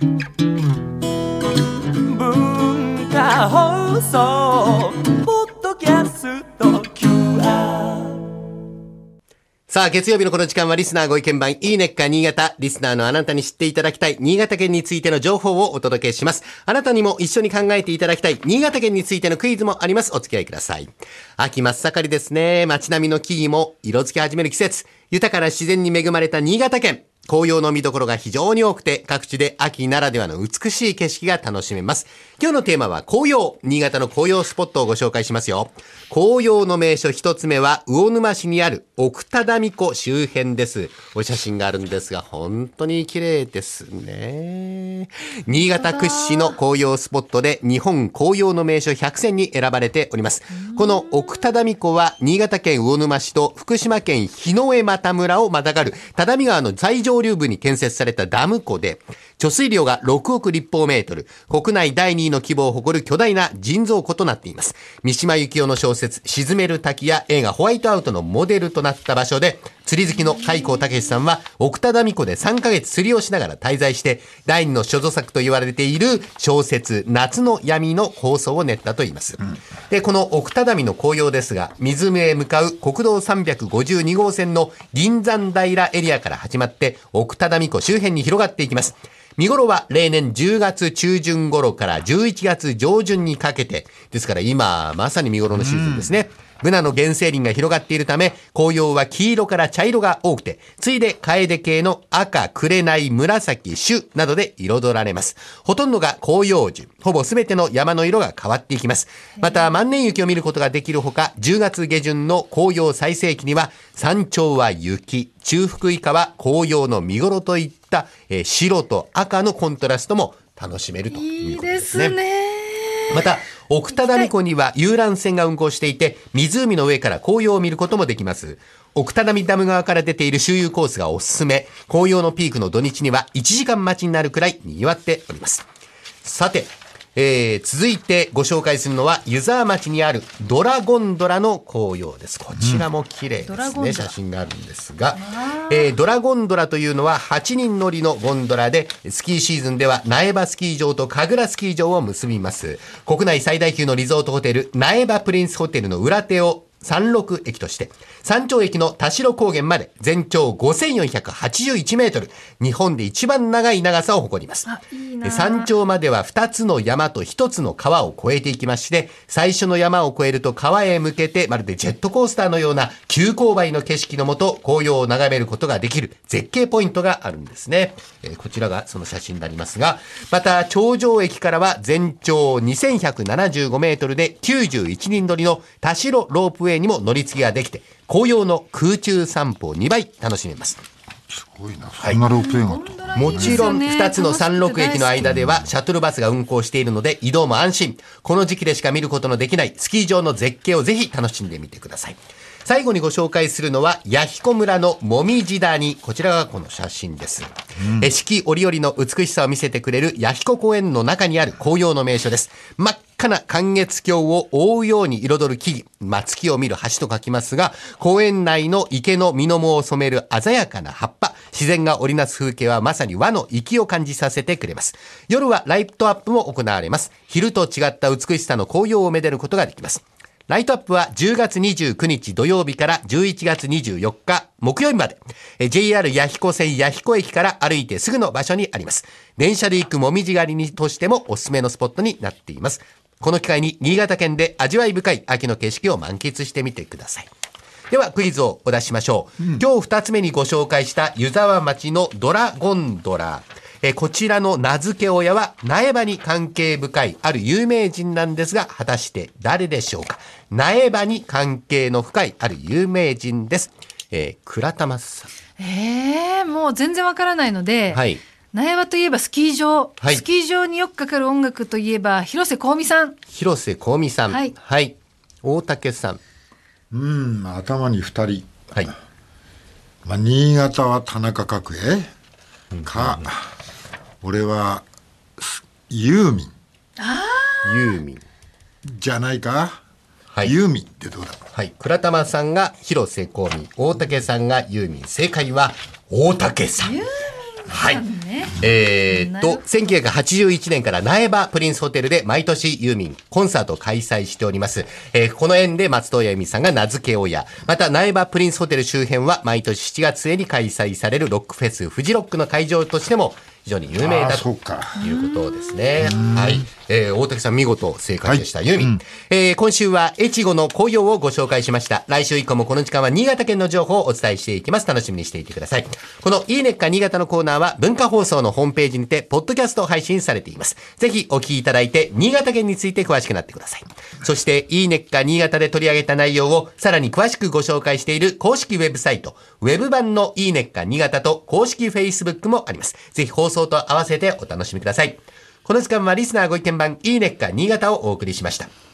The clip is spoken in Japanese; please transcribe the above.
文化放送ポッドキャスト QR さあ、月曜日のこの時間はリスナーご意見番、いいねっか新潟。リスナーのあなたに知っていただきたい、新潟県についての情報をお届けします。あなたにも一緒に考えていただきたい、新潟県についてのクイズもあります。お付き合いください。秋真っ盛りですね。街並みの木々も色づき始める季節。豊かな自然に恵まれた新潟県。紅葉の見どころが非常に多くて、各地で秋ならではの美しい景色が楽しめます。今日のテーマは紅葉。新潟の紅葉スポットをご紹介しますよ。紅葉の名所一つ目は、魚沼市にある奥多田美湖周辺です。お写真があるんですが、本当に綺麗ですね。新潟屈指の紅葉スポットで、日本紅葉の名所100選に選ばれております。この奥多田美湖は、新潟県魚沼市と福島県日の江又村をまたがる、只見川の最上流部に建設されたダム湖で、貯水量が6億立方メートル、国内第2位の規模を誇る巨大な人造湖となっています。三島由紀夫の小説、沈める滝や映画ホワイトアウトのモデルとなった場所で、釣り好きの海光武さんは、奥多田美湖で3ヶ月釣りをしながら滞在して、第二の所蔵作と言われている小説、夏の闇の構想を練ったと言います。で、この奥多田美の紅葉ですが、湖へ向かう国道352号線の銀山平エリアから始まって、奥多田美湖周辺に広がっていきます。見頃は例年10月中旬頃から11月上旬にかけて、ですから今まさに見頃のシーズンですね。ブナの原生林が広がっているため、紅葉は黄色から茶色が多くて、ついで楓系の赤、紅、紫、朱などで彩られます。ほとんどが紅葉樹。ほぼ全ての山の色が変わっていきます。また、万年雪を見ることができるほか、10月下旬の紅葉最盛期には、山頂は雪、中腹以下は紅葉の見頃といった、えー白と赤のコントラストも楽しめるといいいうことでですすね。ね。また、奥多田美湖には遊覧船が運航していて、湖の上から紅葉を見ることもできます。奥多波ダム側から出ている周遊コースがおすすめ。紅葉のピークの土日には1時間待ちになるくらい賑わっております。さて、えー、続いてご紹介するのは、湯沢町にあるドラゴンドラの紅葉です。こちらも綺麗ですね。ドラゴンドラ写真があるんですが、えードラゴンドラというのは8人乗りのゴンドラで、スキーシーズンでは苗場スキー場と神楽スキー場を結びます。国内最大級のリゾートホテル、苗場プリンスホテルの裏手を山麓駅として、山頂駅の田代高原まで全長5481メートル、日本で一番長い長さを誇ります。あいい山頂までは2つの山と1つの川を越えていきまして、最初の山を越えると川へ向けて、まるでジェットコースターのような急勾配の景色のもと、紅葉を眺めることができる絶景ポイントがあるんですね。えーこちらがその写真になりますが、また頂上駅からは全長2175メートルで91人乗りの田代ロープウェイにも乗り継ぎができて、紅葉の空中散歩を2倍楽しめます。すごいな。そんなロープウェイがあった。もちろん、2つの山麓駅の間では、シャトルバスが運行しているので、移動も安心。この時期でしか見ることのできないスキー場の絶景をぜひ楽しんでみてください。最後にご紹介するのは、弥彦村のもみじ谷。こちらがこの写真です。え四季折々の美しさを見せてくれる弥彦公園の中にある紅葉の名所です。真っ赤な寒月鏡を覆うように彩る木々。まあ、月を見る橋と書きますが、公園内の池の水面を染める鮮やかな葉っぱ。自然が織りなす風景はまさに和の息を感じさせてくれます。夜はライトアップも行われます。昼と違った美しさの紅葉をめでることができます。ライトアップは10月29日土曜日から11月24日木曜日まで、え JR 弥彦線弥彦駅から歩いてすぐの場所にあります。電車で行くもみじ狩りにとしてもおすすめのスポットになっています。この機会に新潟県で味わい深い秋の景色を満喫してみてください。ではクイズをお出ししましょう。今日二つ目にご紹介した湯沢町のドラゴンドラ。えーこちらの名付け親は苗場に関係深いある有名人なんですが、果たして誰でしょうか？苗場に関係の深いある有名人です。えー、倉玉さん。ええもう全然わからないので、はい。苗場といえばスキー場、はいスキー場によくかかる音楽といえば広瀬香美さん。広瀬香美さん。はいはい。大竹さん。うん、頭に二人。はい。まあ、新潟は田中角栄か、俺は、すユーミンユーミン。じゃないか、はいユーミンってどうだはい。倉玉さんが広瀬香美。大竹さんがユーミン。正解は大竹さん。はい。えーっと、1981年から苗場プリンスホテルで毎年ユーミンコンサートを開催しております。えーこの縁で松任谷由実さんが名付け親。また苗場プリンスホテル周辺は毎年7月末に開催されるロックフェスフジロックの会場としても非常に有名あだということですね。はい。えー大竹さん見事正解でした。ユーミン。えー今週は越後の紅葉をご紹介しました。来週以降もこの時間は新潟県の情報をお伝えしていきます。楽しみにしていてください。このいいねっか新潟のコーナーは文化放送のホームページにて、ポッドキャスト配信されています。ぜひお聞きいただいて、新潟県について詳しくなってください。そして、いいねっか新潟で取り上げた内容をさらに詳しくご紹介している公式ウェブサイト、ウェブ版のいいねっか新潟と公式 Facebook もあります。ぜひ放送と合わせてお楽しみください。この時間はリスナーご意見番いいねっか新潟をお送りしました。